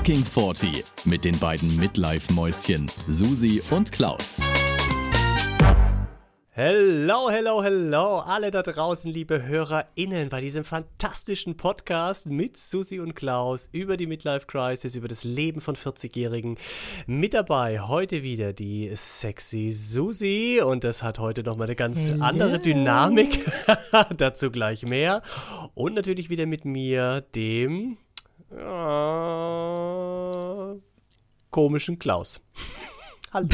Fucking 40 mit den beiden Midlife-Mäuschen Susi und Klaus. Hello, hello, hello, alle da draußen, liebe HörerInnen, bei diesem fantastischen Podcast mit Susi und Klaus über die Midlife Crisis, über das Leben von 40-Jährigen. Mit dabei heute wieder die sexy Susi und das hat heute nochmal eine ganz hello. andere Dynamik. Dazu gleich mehr. Und natürlich wieder mit mir, dem äh, komischen Klaus. Hallo.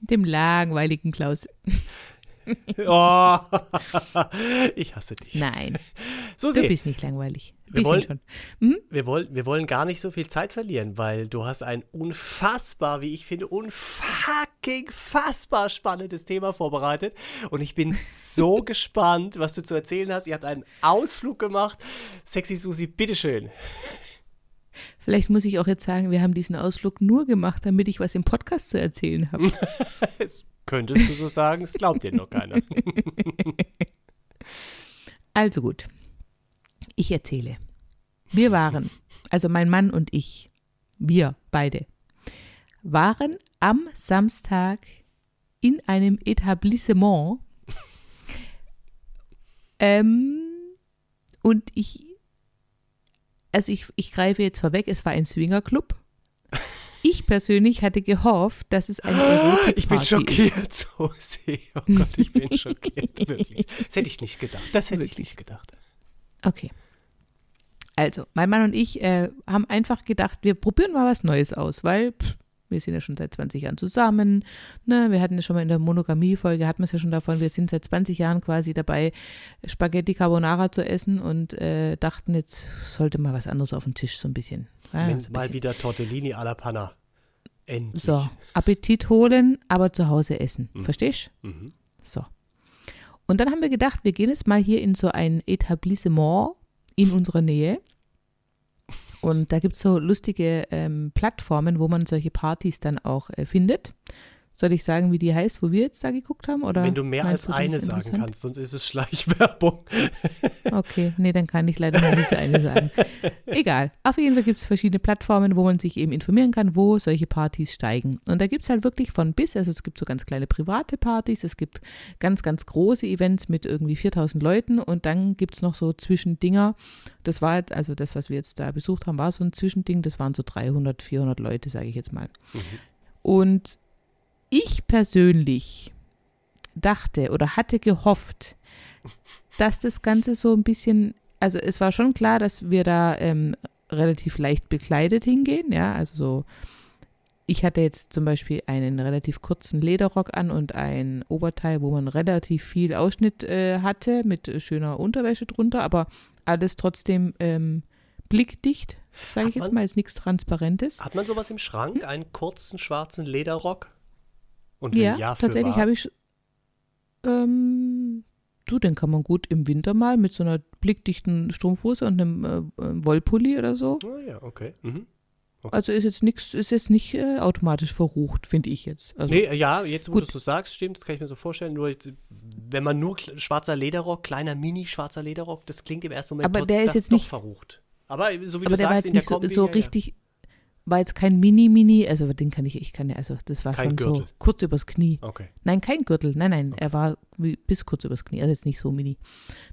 Dem langweiligen Klaus. oh, ich hasse dich. Nein. Susi, du bist nicht langweilig. Wir wollen, schon. Mhm? Wir, wollen, wir wollen gar nicht so viel Zeit verlieren, weil du hast ein unfassbar, wie ich finde, unfucking fassbar spannendes Thema vorbereitet. Und ich bin so gespannt, was du zu erzählen hast. Ihr habt einen Ausflug gemacht. Sexy Susi, bitteschön. Vielleicht muss ich auch jetzt sagen, wir haben diesen Ausflug nur gemacht, damit ich was im Podcast zu erzählen habe. das könntest du so sagen, es glaubt dir noch keiner. also gut, ich erzähle. Wir waren, also mein Mann und ich, wir beide, waren am Samstag in einem Etablissement. Ähm, und ich also ich, ich greife jetzt vorweg, es war ein Swingerclub. Ich persönlich hatte gehofft, dass es eine Erotikparty Ich bin schockiert, so sehr. Oh Gott, ich bin schockiert, wirklich. Das hätte ich nicht gedacht. Das hätte wirklich? ich nicht gedacht. Okay. Also, mein Mann und ich äh, haben einfach gedacht, wir probieren mal was Neues aus, weil pff, wir sind ja schon seit 20 Jahren zusammen. Ne? Wir hatten ja schon mal in der Monogamie-Folge, hatten wir es ja schon davon, wir sind seit 20 Jahren quasi dabei, Spaghetti Carbonara zu essen und äh, dachten, jetzt sollte mal was anderes auf den Tisch, so ein bisschen. Ja, so ein mal bisschen. wieder Tortellini alla Panna. Endlich. So, Appetit holen, aber zu Hause essen. Mhm. Verstehst du? Mhm. So. Und dann haben wir gedacht, wir gehen jetzt mal hier in so ein Etablissement in unserer Nähe und da gibt es so lustige ähm, Plattformen, wo man solche Partys dann auch äh, findet. Soll ich sagen, wie die heißt, wo wir jetzt da geguckt haben? Oder Wenn du mehr als du, eine sagen kannst, sonst ist es Schleichwerbung. Okay, nee, dann kann ich leider nur diese eine sagen. Egal. Auf jeden Fall gibt es verschiedene Plattformen, wo man sich eben informieren kann, wo solche Partys steigen. Und da gibt es halt wirklich von bis, also es gibt so ganz kleine private Partys, es gibt ganz, ganz große Events mit irgendwie 4000 Leuten und dann gibt es noch so Zwischendinger. Das war jetzt, also das, was wir jetzt da besucht haben, war so ein Zwischending, das waren so 300, 400 Leute, sage ich jetzt mal. Mhm. Und ich persönlich dachte oder hatte gehofft, dass das Ganze so ein bisschen, also es war schon klar, dass wir da ähm, relativ leicht bekleidet hingehen, ja, also so, ich hatte jetzt zum Beispiel einen relativ kurzen Lederrock an und ein Oberteil, wo man relativ viel Ausschnitt äh, hatte, mit schöner Unterwäsche drunter, aber alles trotzdem ähm, blickdicht, sage ich jetzt mal, ist nichts Transparentes. Hat man sowas im Schrank, einen kurzen schwarzen Lederrock? Und wenn ja, ja tatsächlich habe ich. Ähm, du, den kann man gut im Winter mal mit so einer blickdichten Strumpfhose und einem äh, äh Wollpulli oder so. Ah ja, okay. Mhm. Okay. Also ist jetzt nichts, ist jetzt nicht äh, automatisch verrucht, finde ich jetzt. Also, nee, ja, jetzt wo du es so sagst, stimmt, das kann ich mir so vorstellen. Nur wenn man nur schwarzer Lederrock, kleiner Mini-schwarzer Lederrock, das klingt im ersten Moment aber der ist jetzt nicht verrucht. Aber so wie aber du der sagst, war jetzt nicht so, so richtig, war jetzt kein Mini-Mini, also den kann ich, ich kann ja, also das war kein schon Gürtel. so kurz übers Knie. Okay. Nein, kein Gürtel, nein, nein, okay. er war bis kurz übers Knie, also jetzt nicht so mini.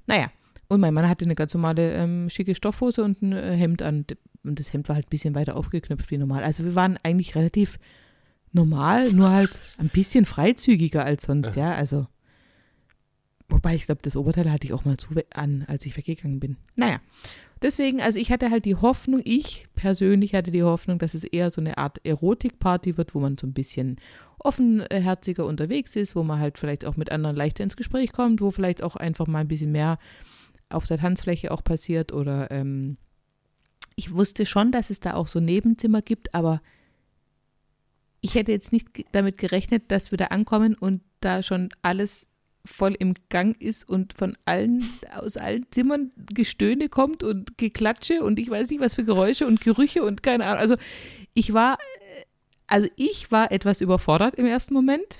Naja, und mein Mann hatte eine ganz normale ähm, schicke Stoffhose und ein äh, Hemd an und das Hemd war halt ein bisschen weiter aufgeknöpft wie normal. Also wir waren eigentlich relativ normal, nur halt ein bisschen freizügiger als sonst, ja, also Wobei ich glaube, das Oberteil hatte ich auch mal zu an, als ich weggegangen bin. Naja, Deswegen, also ich hatte halt die Hoffnung, ich persönlich hatte die Hoffnung, dass es eher so eine Art Erotikparty wird, wo man so ein bisschen offenherziger unterwegs ist, wo man halt vielleicht auch mit anderen leichter ins Gespräch kommt, wo vielleicht auch einfach mal ein bisschen mehr auf der Tanzfläche auch passiert oder ähm, ich wusste schon, dass es da auch so Nebenzimmer gibt, aber ich hätte jetzt nicht damit gerechnet, dass wir da ankommen und da schon alles voll im Gang ist und von allen, aus allen Zimmern Gestöhne kommt und Geklatsche und ich weiß nicht, was für Geräusche und Gerüche und keine Ahnung. Also ich war, also ich war etwas überfordert im ersten Moment.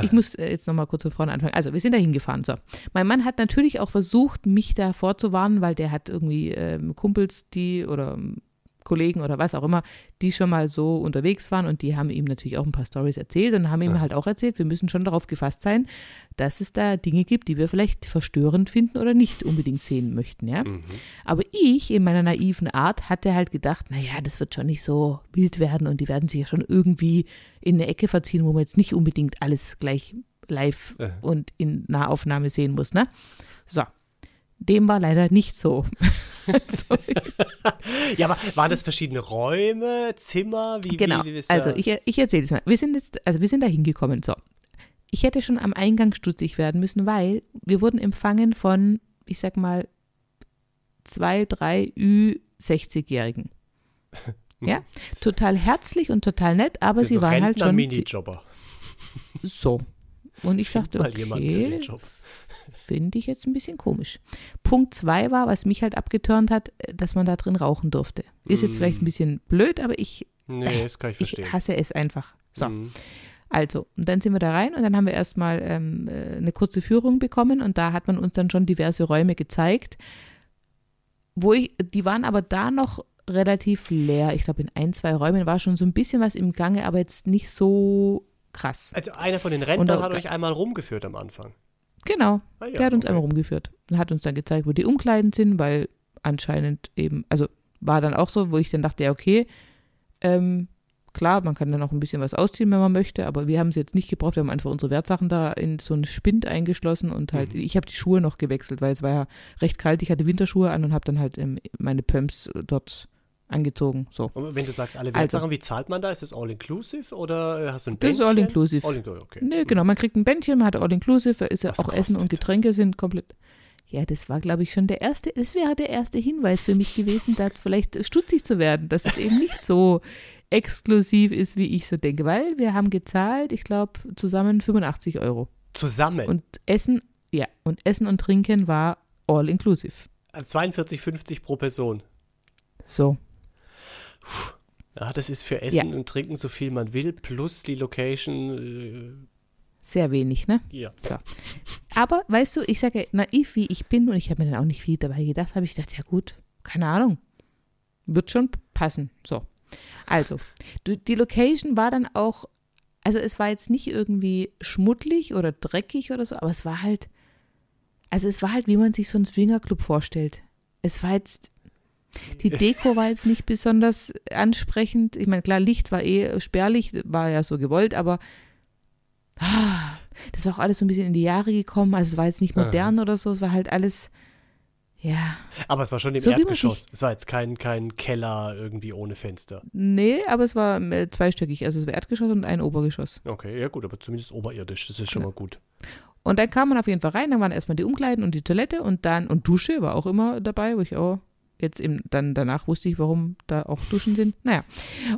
Ich muss äh, jetzt nochmal kurz von vorne anfangen. Also, wir sind da hingefahren. So. Mein Mann hat natürlich auch versucht, mich da vorzuwarnen, weil der hat irgendwie ähm, Kumpels, die oder Kollegen oder was auch immer, die schon mal so unterwegs waren und die haben ihm natürlich auch ein paar Stories erzählt und haben ihm Ja. halt auch erzählt, wir müssen schon darauf gefasst sein, dass es da Dinge gibt, die wir vielleicht verstörend finden oder nicht unbedingt sehen möchten, ja. Mhm. Aber ich in meiner naiven Art hatte halt gedacht, naja, das wird schon nicht so wild werden und die werden sich ja schon irgendwie in eine Ecke verziehen, wo man jetzt nicht unbedingt alles gleich live Äh. und in Nahaufnahme sehen muss, ne? So. Dem war leider nicht so. so Ja, aber waren das verschiedene Räume, Zimmer? Wie, genau. wie, wie Also ich, ich erzähle es mal. Wir sind jetzt, also wir sind da hingekommen. So. Ich hätte schon am Eingang stutzig werden müssen, weil wir wurden empfangen von, ich sag mal, zwei, drei Ü60-Jährigen. Ja, total herzlich und total nett, aber sind sie so waren halt schon Minijobber. so. Und ich dachte, Mal jemanden für den okay, Job. Finde ich jetzt ein bisschen komisch. Punkt zwei war, was mich halt abgeturnt hat, äh, dass man da drin rauchen durfte. Ist jetzt Mm. vielleicht ein bisschen blöd, aber ich, Nee, das kann ich ich verstehen. hasse es einfach. So. Mhm. Also, und dann sind wir da rein und dann haben wir erstmal ähm, äh, eine kurze Führung bekommen und da hat man uns dann schon diverse Räume gezeigt, wo ich, die waren aber da noch relativ leer. Ich glaube, in ein, zwei Räumen war schon so ein bisschen was im Gange, aber jetzt nicht so krass. Also einer von den Rentnern hat euch einmal rumgeführt am Anfang. Genau, Ah, ja, der hat uns okay. einmal rumgeführt und hat uns dann gezeigt, wo die Umkleiden sind, weil anscheinend eben, also war dann auch so, wo ich dann dachte, ja, okay, ähm, klar, man kann dann auch ein bisschen was ausziehen, wenn man möchte, aber wir haben es jetzt nicht gebraucht, wir haben einfach unsere Wertsachen da in so einen Spind eingeschlossen und halt, Mhm. ich habe die Schuhe noch gewechselt, weil es war ja recht kalt, ich hatte Winterschuhe an und habe dann halt ähm, meine Pumps dort angezogen, so. Und wenn du sagst, alle Also- Wertsachen, wie zahlt man da? Ist das all-inclusive oder äh, hast du ein Das ist Bändchen? all-inclusive. All-inclusive, okay. Nee, genau, man kriegt ein Bändchen, man hat all-inclusive, ist ja Was auch Essen und kostet das? Getränke sind komplett. Ja, das war, glaube ich, schon der erste, das wäre der erste Hinweis für mich gewesen, da vielleicht stutzig zu werden, dass es eben nicht so exklusiv ist, wie ich so denke, weil wir haben gezahlt, ich glaube, zusammen 85 Euro. Zusammen. Und Essen, ja, und Essen und Trinken war all-inclusive. 42,50 pro Person. So, Ja, das ist für Essen und Trinken so viel man will, plus die Location. sehr wenig, ne? Äh, ja. Aber weißt du, ich sage naiv wie ich bin und ich habe mir dann auch nicht viel dabei gedacht, habe ich gedacht, ja gut, keine Ahnung, wird schon passen. So, also die Location war dann auch, also es war jetzt nicht irgendwie schmuddelig oder dreckig oder so, aber es war halt, also es war halt, wie man sich so einen Swingerclub vorstellt. Es war jetzt, die Deko war jetzt nicht besonders ansprechend. Ich meine, klar, Licht war eh spärlich, war ja so gewollt, aber ah, das war auch alles so ein bisschen in die Jahre gekommen. Also es war jetzt nicht modern oder so, es war halt alles, ja, Aber es war schon im So Erdgeschoss. Es war jetzt kein, kein Keller irgendwie ohne Fenster. nee, aber es war äh, zweistöckig. Also es war Erdgeschoss und ein Obergeschoss. Okay, ja gut, aber zumindest oberirdisch. Das ist schon Ja. mal gut. Und dann kam man auf jeden Fall rein, dann waren erstmal die Umkleiden und die Toilette und dann, und Dusche war auch immer dabei, wo ich auch jetzt eben, dann danach wusste ich, warum da auch Duschen sind. Naja.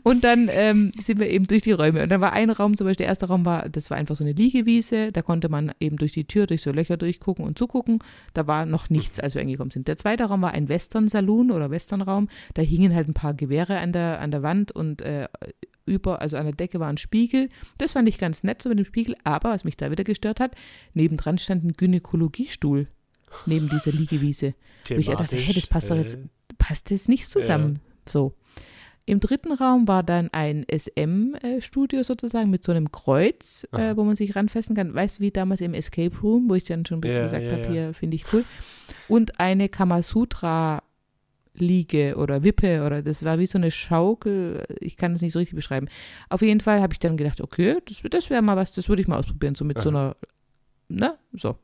Und dann ähm, sind wir eben durch die Räume. Und dann war ein Raum, zum Beispiel der erste Raum war, das war einfach so eine Liegewiese, da konnte man eben durch die Tür, durch so Löcher durchgucken und zugucken. Da war noch nichts, als wir angekommen sind. Der zweite Raum war ein Western-Saloon oder Western-Raum. Da hingen halt ein paar Gewehre an der, an der Wand und äh, über, also an der Decke war ein Spiegel. Das fand ich ganz nett so mit dem Spiegel, aber was mich da wieder gestört hat, nebendran stand ein Gynäkologiestuhl neben dieser Liegewiese. Wo ich ja dachte, hey, das passt doch jetzt, äh, passt das nicht zusammen. So. Im dritten Raum war dann ein SM-Studio sozusagen mit so einem Kreuz, äh, Aha. wo man sich ranfesten kann. Weißt du, wie damals im Escape Room, wo ich dann schon Ja, gesagt ja, habe, ja. hier finde ich cool. Und eine Kamasutra-Liege oder Wippe oder das war wie so eine Schaukel. Ich kann es nicht so richtig beschreiben. Auf jeden Fall habe ich dann gedacht, okay, das, das wäre mal was, das würde ich mal ausprobieren, so mit so einer, ne, so.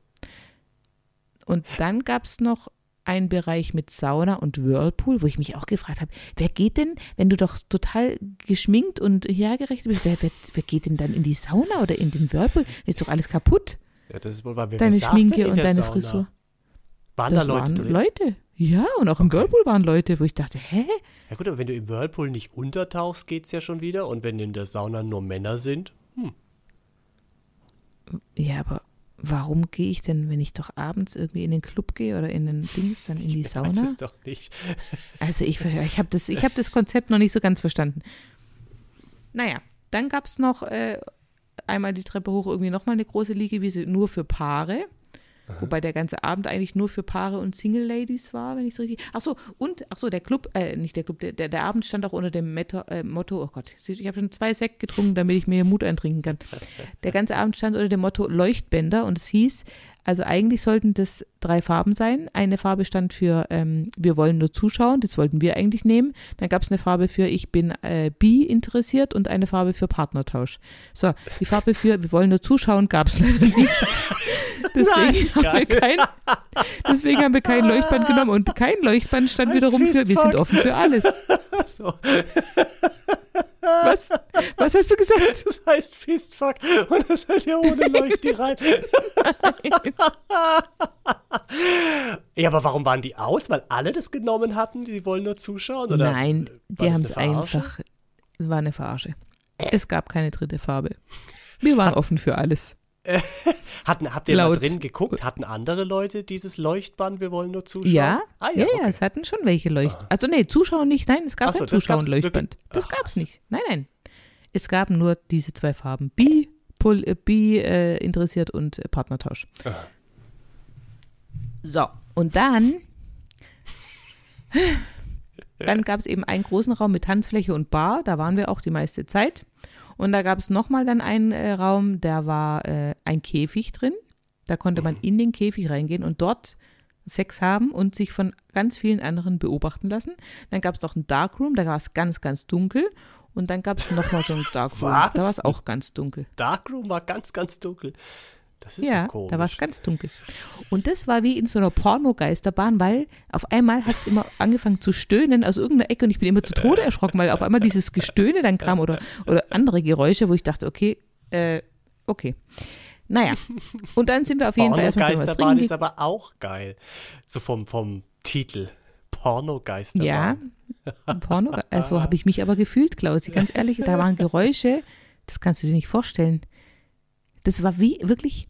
Und dann gab es noch einen Bereich mit Sauna und Whirlpool, wo ich mich auch gefragt habe, wer geht denn, wenn du doch total geschminkt und hergerichtet bist, wer, wer, wer geht denn dann in die Sauna oder in den Whirlpool? Ist doch alles kaputt. Ja, das ist wohl, weil wir Deine wer denn Schminke in und deine Sauna? Frisur. Waren Das da Leute waren drin? Leute. Ja, und auch im Okay. Whirlpool waren Leute, wo ich dachte, hä? Ja gut, aber wenn du im Whirlpool nicht untertauchst, geht's ja schon wieder. Und wenn in der Sauna nur Männer sind, Ja, aber warum gehe ich denn, wenn ich doch abends irgendwie in den Club gehe oder in den Dings, dann in die ich Sauna? es doch nicht. Also ich, ich habe das, ich hab das Konzept noch nicht so ganz verstanden. Naja, dann gab es noch äh, einmal die Treppe hoch irgendwie nochmal eine große Liegewiese nur für Paare. Wobei der ganze Abend eigentlich nur für Paare und Single-Ladies war, wenn ich es richtig. Ach so, und, ach so, der Club, äh, nicht der Club, der, der, der Abend stand auch unter dem Motto, äh, Motto oh Gott, ich habe schon zwei Sekt getrunken, damit ich mir Mut eintrinken kann. Der ganze Abend stand unter dem Motto Leuchtbänder und es hieß, also eigentlich sollten das drei Farben sein. Eine Farbe stand für ähm, wir wollen nur zuschauen, das wollten wir eigentlich nehmen. Dann gab es eine Farbe für ich bin äh, bi interessiert und eine Farbe für Partnertausch. So, die Farbe für wir wollen nur zuschauen gab es leider nicht. deswegen, Nein, haben wir kein, deswegen haben wir kein Leuchtband genommen und kein Leuchtband stand Als wiederum für wir sind offen für alles. So, Was? Was hast du gesagt? das heißt Fistfuck und das hat ja ohne Leuchti rein. ja, aber warum waren die aus? Weil alle das genommen hatten? Die wollen nur zuschauen? Oder Nein, die haben es einfach. War eine Verarsche. Es gab keine dritte Farbe. Wir waren offen für alles. Hatten, habt ihr Laut- drin geguckt? Hatten andere Leute dieses Leuchtband, wir wollen nur zuschauen? Ja, ah, ja, ja, okay. es hatten schon welche Leucht. Also nee, Zuschauer nicht, nein, es gab so, kein wirklich- Das gab es nicht. Nein, nein. Es gab nur diese zwei Farben. Bi, Pol, äh, Bi äh, interessiert und äh, Partnertausch. So, und dann dann gab es eben einen großen Raum mit Tanzfläche und Bar, da waren wir auch die meiste Zeit. Und da gab es nochmal dann einen äh, Raum, da war äh, ein Käfig drin. Da konnte man in den Käfig reingehen und dort Sex haben und sich von ganz vielen anderen beobachten lassen. Dann gab es noch ein Darkroom, da war es ganz, ganz dunkel. Und dann gab es nochmal so ein Darkroom, da war es auch ganz dunkel. Darkroom war ganz, ganz dunkel. Das ist Ja, so komisch. da war es ganz dunkel. Und das war wie in so einer Pornogeisterbahn, weil auf einmal hat es immer angefangen zu stöhnen aus irgendeiner Ecke und ich bin immer zu Tode erschrocken, weil auf einmal dieses Gestöhne dann kam oder, oder andere Geräusche, wo ich dachte, okay, äh, okay. Naja, und dann sind wir auf jeden Fall erstmal so was trinken. ist aber auch geil. So vom, vom Titel. Pornogeisterbahn. Ja, Porno, also habe ich mich aber gefühlt, Klausi, ganz ehrlich, da waren Geräusche, das kannst du dir nicht vorstellen. Das war wie wirklich,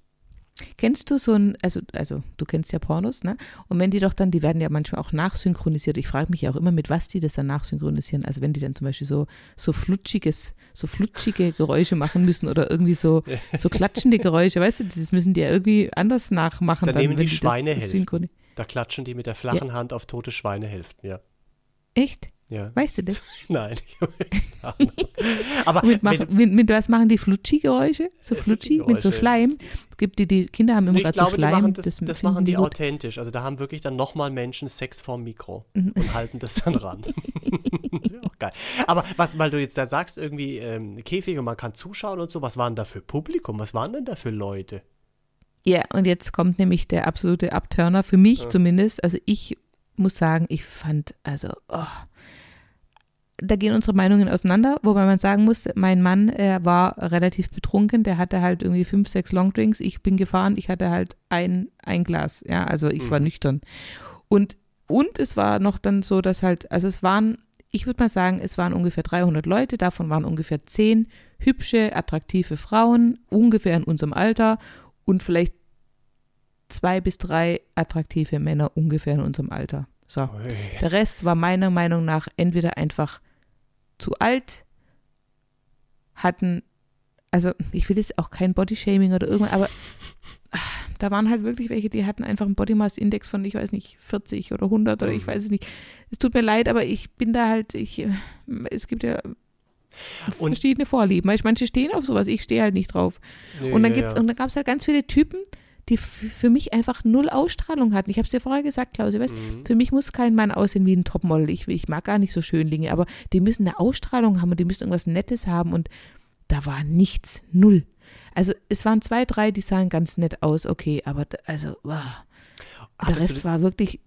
kennst du so ein, also, also du kennst ja Pornos, ne? Und wenn die doch dann, die werden ja manchmal auch nachsynchronisiert. Ich frage mich ja auch immer, mit was die das dann nachsynchronisieren. Also wenn die dann zum Beispiel so, so flutschiges, so flutschige Geräusche machen müssen oder irgendwie so, so klatschende Geräusche, weißt du, das müssen die ja irgendwie anders nachmachen. Dann dann, nehmen die Schweinehälften. Da klatschen die mit der flachen Hand auf tote Schweinehälften, ja. Echt? Ja. Weißt du das? Nein. aber Mit, wenn, mit, mit was machen die Flutschi-Geräusche? So Flutschi mit so. Schleim. Es gibt die, die Kinder haben immer gerade so die Schleim. machen das, das, finden machen die gut. authentisch. Also da haben wirklich dann nochmal Menschen Sex vorm Mikro Mhm. und halten das dann ran. ja, auch geil. Aber was, weil du jetzt da sagst, irgendwie ähm, Käfig und man kann zuschauen und so, was waren da für Publikum? Was waren denn da für Leute? Ja, und jetzt kommt nämlich der absolute Abturner, für mich zumindest. Also ich muss sagen, ich fand, also, oh, da gehen unsere Meinungen auseinander, wobei man sagen muss, mein Mann er war relativ betrunken, der hatte halt irgendwie fünf, sechs Longdrinks, ich bin gefahren, ich hatte halt ein, ein Glas, ja, also ich war nüchtern. Und, und es war noch dann so, dass halt, also es waren, ich würde mal sagen, es waren ungefähr 300 Leute, davon waren ungefähr zehn hübsche, attraktive Frauen, ungefähr in unserem Alter und vielleicht zwei bis drei attraktive Männer ungefähr in unserem Alter. So. Der Rest war meiner Meinung nach entweder einfach zu alt, hatten, also ich will jetzt auch kein Bodyshaming oder irgendwas, aber ach, da waren halt wirklich welche, die hatten einfach einen Body Mass Index von, ich weiß nicht, 40 oder 100 oder ich weiß es nicht. Es tut mir leid, aber ich bin da halt, ich, äh, es gibt ja Und- verschiedene Vorlieben. Manche stehen auf sowas, ich stehe halt nicht drauf. Nee, Und dann gibt's, ja. und dann gab es halt ganz viele Typen, die für mich einfach null Ausstrahlung hatten. Ich habe es dir vorher gesagt, Klausi, weißt, Mhm. für mich muss kein Mann aussehen wie ein Topmodel. Ich, ich mag gar nicht so Schönlinge, aber die müssen eine Ausstrahlung haben und die müssen irgendwas Nettes haben und da war nichts, null. Also es waren zwei, drei, die sahen ganz nett aus, okay, aber d- also wow. der Hattest Rest du, war wirklich,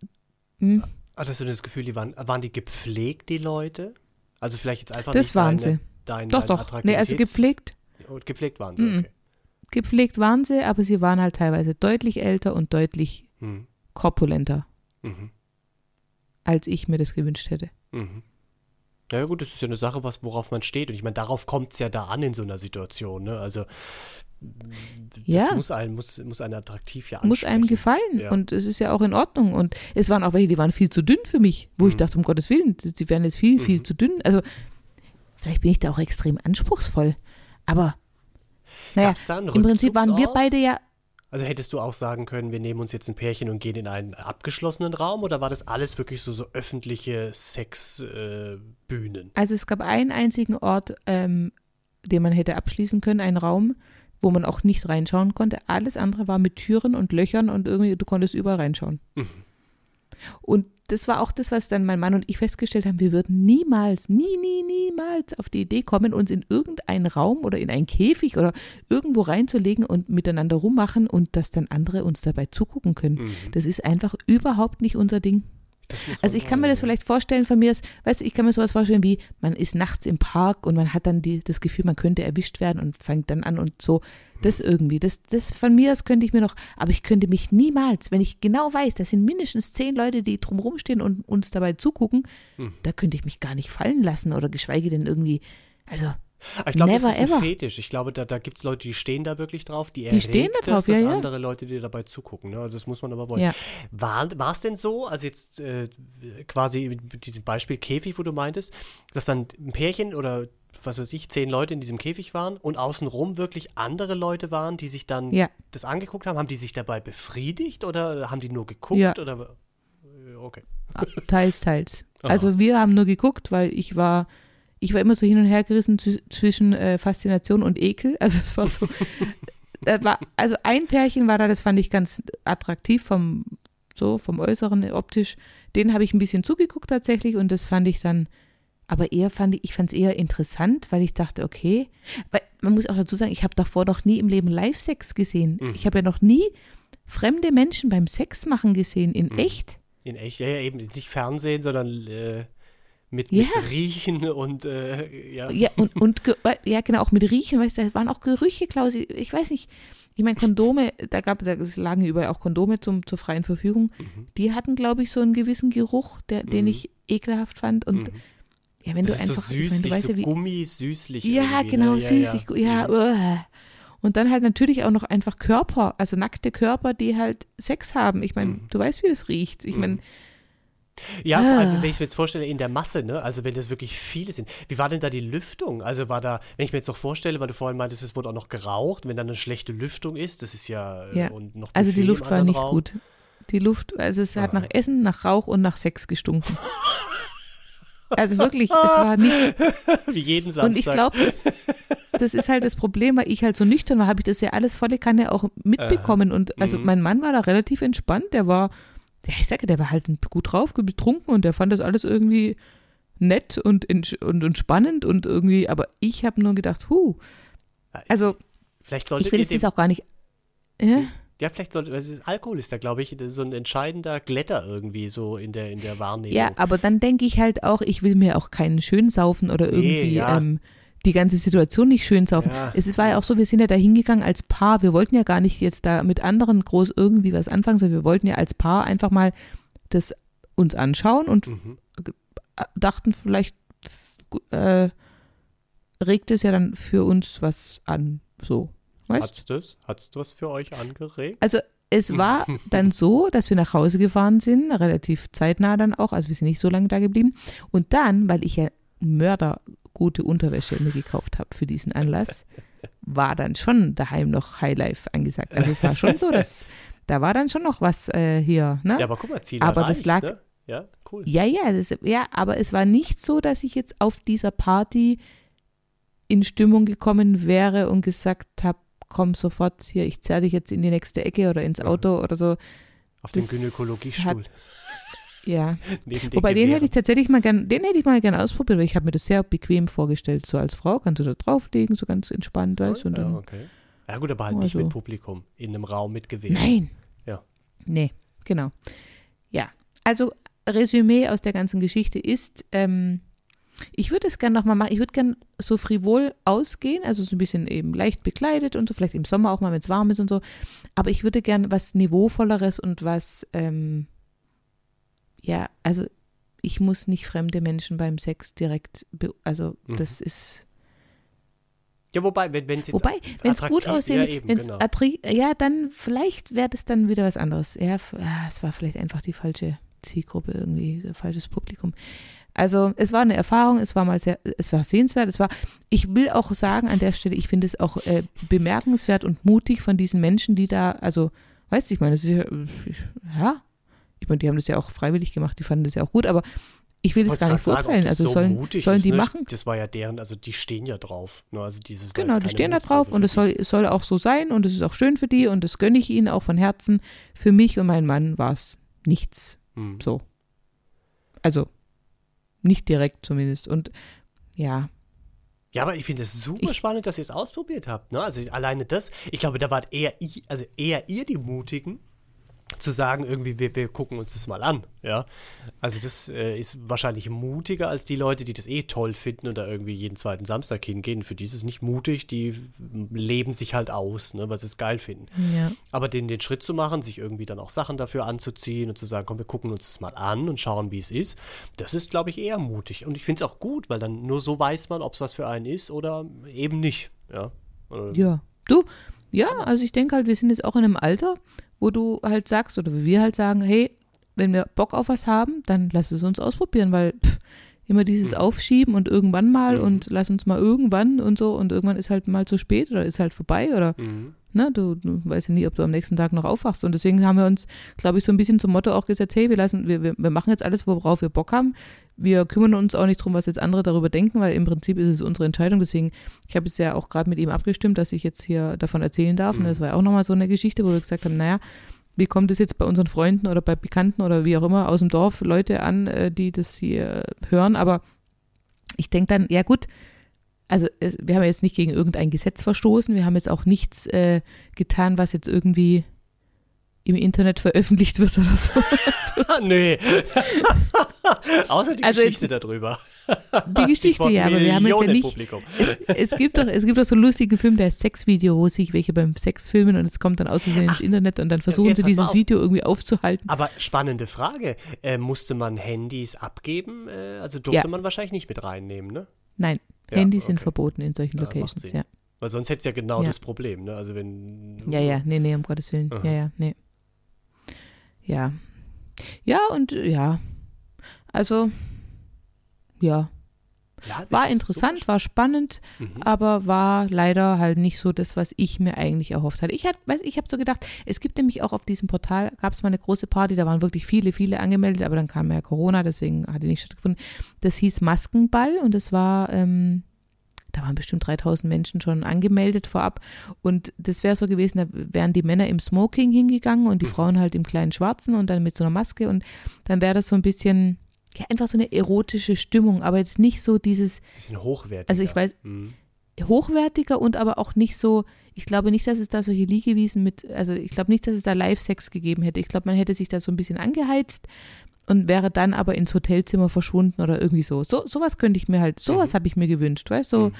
hm, hattest du das Gefühl, die waren, waren die gepflegt, die Leute? Also vielleicht jetzt einfach Das nicht waren deine, sie. dein, doch, dein doch. Nee, also gepflegt, Und gepflegt waren sie, okay. Gepflegt waren sie, aber sie waren halt teilweise deutlich älter und deutlich Mhm. korpulenter, Mhm. als ich mir das gewünscht hätte. Mhm. Ja gut, das ist ja eine Sache, was, worauf man steht. Und ich meine, darauf kommt es ja da an in so einer Situation. Ne? Also das Ja. muss einem, muss, muss einen attraktiv ja muss einem gefallen Ja. und es ist ja auch in Ordnung und es waren auch welche, die waren viel zu dünn für mich, wo ich Mhm. dachte, um Gottes Willen, sie werden jetzt viel, viel Mhm. zu dünn. Also vielleicht bin ich da auch extrem anspruchsvoll, aber naja, Gab's da einen im Prinzip waren wir beide ja, Also hättest du auch sagen können, wir nehmen uns jetzt ein Pärchen und gehen in einen abgeschlossenen Raum oder war das alles wirklich so, so öffentliche Sexbühnen? Äh, also es gab einen einzigen Ort, ähm, den man hätte abschließen können, einen Raum, wo man auch nicht reinschauen konnte. Alles andere war mit Türen und Löchern und irgendwie, du konntest überall reinschauen. Mhm. Und das war auch das, was dann mein Mann und ich festgestellt haben, wir würden niemals, nie, nie, niemals auf die Idee kommen, uns in irgendeinen Raum oder in einen Käfig oder irgendwo reinzulegen und miteinander rummachen und dass dann andere uns dabei zugucken können. Mhm. Das ist einfach überhaupt nicht unser Ding. Also ich kann mir das vielleicht vorstellen von mir, weißt du, ich kann mir sowas vorstellen wie, man ist nachts im Park und man hat dann die, das Gefühl, man könnte erwischt werden und fängt dann an und so. Das irgendwie, das, das von mir aus könnte ich mir noch, aber ich könnte mich niemals, wenn ich genau weiß, das sind mindestens zehn Leute, die drumherum stehen und uns dabei zugucken, hm. da könnte ich mich gar nicht fallen lassen oder geschweige denn irgendwie, also ich glaube, das ist ein ever. Fetisch. Ich glaube, da, da gibt es Leute, die stehen da wirklich drauf, die, die stehen da drauf, dass ja, andere Leute dir dabei zugucken. Ne? Also das muss man aber wollen. Ja. War es denn so, also jetzt äh, quasi diesem Beispiel Käfig, wo du meintest, dass dann ein Pärchen oder was weiß ich, zehn Leute in diesem Käfig waren und außenrum wirklich andere Leute waren, die sich dann ja. das angeguckt haben? Haben die sich dabei befriedigt oder haben die nur geguckt? Ja. Oder? Okay. Ah, teils, teils. Also wir haben nur geguckt, weil ich war ich war immer so hin und her gerissen zwischen äh, Faszination und Ekel. Also es war so, äh, war, also ein Pärchen war da, das fand ich ganz attraktiv vom, so vom Äußeren optisch. Den habe ich ein bisschen zugeguckt tatsächlich und das fand ich dann, aber eher fand ich, ich fand es eher interessant, weil ich dachte, okay, weil man muss auch dazu sagen, ich habe davor noch nie im Leben Live-Sex gesehen. Mhm. Ich habe ja noch nie fremde Menschen beim Sex machen gesehen, in mhm. echt. In echt, ja, ja, eben nicht Fernsehen, sondern äh, mit, ja. mit Riechen und äh, ja. Ja, und, und ja, genau, auch mit Riechen, weißt du, da waren auch Gerüche, Klaus. Ich weiß nicht, ich meine, Kondome, da gab da lagen überall auch Kondome zum, zur freien Verfügung. Mhm. Die hatten, glaube ich, so einen gewissen Geruch, der, den mhm. ich ekelhaft fand. Und mhm. ja, wenn das du einfach. So süßlich, ich mein, du weißt so ja, wie, Gummi, süßlich. Ja, genau, ja, süßlich, ja. ja uh. Und dann halt natürlich auch noch einfach Körper, also nackte Körper, die halt Sex haben. Ich meine, mhm. du weißt, wie das riecht. Ich meine, ja, vor allem, ah. wenn ich mir jetzt vorstelle, in der Masse, ne? Also wenn das wirklich viele sind. Wie war denn da die Lüftung? Also war da, wenn ich mir jetzt noch vorstelle, weil du vorhin meintest, es wurde auch noch geraucht, wenn dann eine schlechte Lüftung ist, das ist ja, äh, ja. und noch Also die Luft war nicht Raum. gut. Die Luft, also es hat ah. nach Essen, nach Rauch und nach Sex gestunken. Also wirklich, es war nicht. Wie jeden Samstag. Und ich glaube, das, das, ist halt das Problem, weil ich halt so nüchtern war, habe ich das ja alles volle Kanne auch mitbekommen. Und also mhm. mein Mann war da relativ entspannt, der war ja, ich sage, der war halt gut drauf, betrunken und der fand das alles irgendwie nett und, und, und spannend und irgendwie, aber ich habe nur gedacht, huh, also vielleicht ich will es auch gar nicht. Ja? Ja, vielleicht sollte, also Alkohol ist da, glaube ich, so ein entscheidender Glätter irgendwie so in der, in der Wahrnehmung. Ja, aber dann denke ich halt auch, ich will mir auch keinen schön saufen oder irgendwie nee, ja. ähm, die ganze Situation nicht schön saufen. Ja. Es war ja auch so, wir sind ja da hingegangen als Paar. Wir wollten ja gar nicht jetzt da mit anderen groß irgendwie was anfangen, sondern wir wollten ja als Paar einfach mal das uns anschauen und mhm. dachten, vielleicht äh, regt es ja dann für uns was an. So. Hat's das? Hat's was für euch angeregt? Also es war dann so, dass wir nach Hause gefahren sind, relativ zeitnah dann auch, also wir sind nicht so lange da geblieben. Und dann, weil ich ja Mörder gute Unterwäsche mir gekauft habe für diesen Anlass, war dann schon daheim noch Highlife angesagt. Also es war schon so, dass da war dann schon noch was äh, hier. Ne? Ja, aber guck mal, Ziel aber erreicht, das lag, ne? Ja, cool. Ja, ja, das, ja, aber es war nicht so, dass ich jetzt auf dieser Party in Stimmung gekommen wäre und gesagt habe, komm sofort hier, ich zerre dich jetzt in die nächste Ecke oder ins Auto mhm. oder so. Auf das den Gynäkologiestuhl. Hat, ja. Wobei den hätte ich tatsächlich mal gern, den hätte ich mal gerne ausprobiert, weil ich habe mir das sehr bequem vorgestellt. So als Frau kannst du da drauflegen, so ganz entspannt, weißt du. Ja, okay. Ja gut, aber halt also, nicht mit Publikum, in einem Raum mit Gewehr. Nein. Ja. Nee, genau. Ja, also Resümee aus der ganzen Geschichte ist, ähm, ich würde es gerne nochmal machen, ich würde gerne so frivol ausgehen, also so ein bisschen eben leicht bekleidet und so, vielleicht im Sommer auch mal, wenn es warm ist und so, aber ich würde gerne was Niveauvolleres und was, ähm, ja, also ich muss nicht fremde Menschen beim Sex direkt, also mhm. das ist. Ja, wobei, wenn es jetzt Wobei, wenn es gut aussehen, ja, wenn es genau. ja, dann vielleicht wäre das dann wieder was anderes. Ja, es war vielleicht einfach die falsche Zielgruppe irgendwie, falsches Publikum. Also es war eine Erfahrung, es war mal sehr, es war sehenswert, es war, ich will auch sagen an der Stelle, ich finde es auch äh, bemerkenswert und mutig von diesen Menschen, die da, also, weißt du, ich meine, das ist ja, ich meine, die haben das ja auch freiwillig gemacht, die fanden das ja auch gut, aber ich will das gar nicht verurteilen. Also so sollen, sollen ist, die ne? machen. Das war ja deren, also die stehen ja drauf. Ne? Also dieses genau, die stehen da drauf und es soll, soll auch so sein und es ist auch schön für die und das gönne ich ihnen auch von Herzen. Für mich und meinen Mann war es nichts. Hm. So. Also, nicht direkt zumindest. Und ja. Ja, aber ich finde es super ich, spannend, dass ihr es ausprobiert habt. Ne? Also alleine das, ich glaube, da wart eher, also eher ihr die Mutigen, zu sagen, irgendwie, wir, wir gucken uns das mal an. Ja? Also das äh, ist wahrscheinlich mutiger als die Leute, die das eh toll finden und da irgendwie jeden zweiten Samstag hingehen. Für die ist es nicht mutig, die leben sich halt aus, ne, weil sie es geil finden. Ja. Aber den, den Schritt zu machen, sich irgendwie dann auch Sachen dafür anzuziehen und zu sagen, komm, wir gucken uns das mal an und schauen, wie es ist, das ist, glaube ich, eher mutig. Und ich finde es auch gut, weil dann nur so weiß man, ob es was für einen ist oder eben nicht. Ja, oder ja. du, ja, also ich denke halt, wir sind jetzt auch in einem Alter, wo du halt sagst, oder wir halt sagen, hey, wenn wir Bock auf was haben, dann lass es uns ausprobieren, weil pff, immer dieses mhm. Aufschieben und irgendwann mal mhm. und lass uns mal irgendwann und so und irgendwann ist halt mal zu spät oder ist halt vorbei oder mhm. ne, du, du, weißt ja nie, ob du am nächsten Tag noch aufwachst und deswegen haben wir uns, glaube ich, so ein bisschen zum Motto auch gesagt, hey, wir lassen, wir, wir, wir machen jetzt alles, worauf wir Bock haben. Wir kümmern uns auch nicht drum, was jetzt andere darüber denken, weil im Prinzip ist es unsere Entscheidung. Deswegen, ich habe jetzt ja auch gerade mit ihm abgestimmt, dass ich jetzt hier davon erzählen darf. Und mhm. das war ja auch nochmal so eine Geschichte, wo wir gesagt haben, naja, wie kommt es jetzt bei unseren Freunden oder bei Bekannten oder wie auch immer aus dem Dorf Leute an, äh, die das hier hören. Aber ich denke dann, ja gut, also es, wir haben jetzt nicht gegen irgendein Gesetz verstoßen, wir haben jetzt auch nichts äh, getan, was jetzt irgendwie im Internet veröffentlicht wird oder so. nee. Außer die also Geschichte jetzt, darüber. Die Geschichte, ja, aber wir haben jetzt ja nicht. Es, es, gibt doch, es gibt doch so einen lustigen Film, der ist Sexvideo, wo sich welche beim Sex filmen und es kommt dann aus ins Internet und dann versuchen sie dieses Video irgendwie aufzuhalten. Aber spannende Frage. Äh, musste man Handys abgeben? Äh, also durfte ja. man wahrscheinlich nicht mit reinnehmen, ne? Nein, ja, Handys okay. sind verboten in solchen Locations, ja. Weil sonst hätte es ja genau das Problem, ne? Also wenn. Ja, ja, nee, nee, um Gottes Willen. Aha. Ja, ja, nee. Ja. Ja, und ja. Also, ja. ja war interessant, so war spannend, mhm. aber war leider halt nicht so das, was ich mir eigentlich erhofft hatte. Ich hatte, weiß, ich habe so gedacht, es gibt nämlich auch auf diesem Portal, gab es mal eine große Party, da waren wirklich viele, viele angemeldet, aber dann kam ja Corona, deswegen hat die nicht stattgefunden. Das hieß Maskenball und es war ähm, da waren bestimmt 3000 Menschen schon angemeldet vorab. Und das wäre so gewesen, da wären die Männer im Smoking hingegangen und die mhm. Frauen halt im kleinen Schwarzen und dann mit so einer Maske. Und dann wäre das so ein bisschen, ja, einfach so eine erotische Stimmung, aber jetzt nicht so dieses. Bisschen hochwertiger. Also ich weiß, mhm. hochwertiger und aber auch nicht so, ich glaube nicht, dass es da solche Liegewiesen mit, also ich glaube nicht, dass es da Live-Sex gegeben hätte. Ich glaube, man hätte sich da so ein bisschen angeheizt und wäre dann aber ins Hotelzimmer verschwunden oder irgendwie so. So sowas könnte ich mir halt, sowas mhm. habe ich mir gewünscht, weißt du? So, mhm.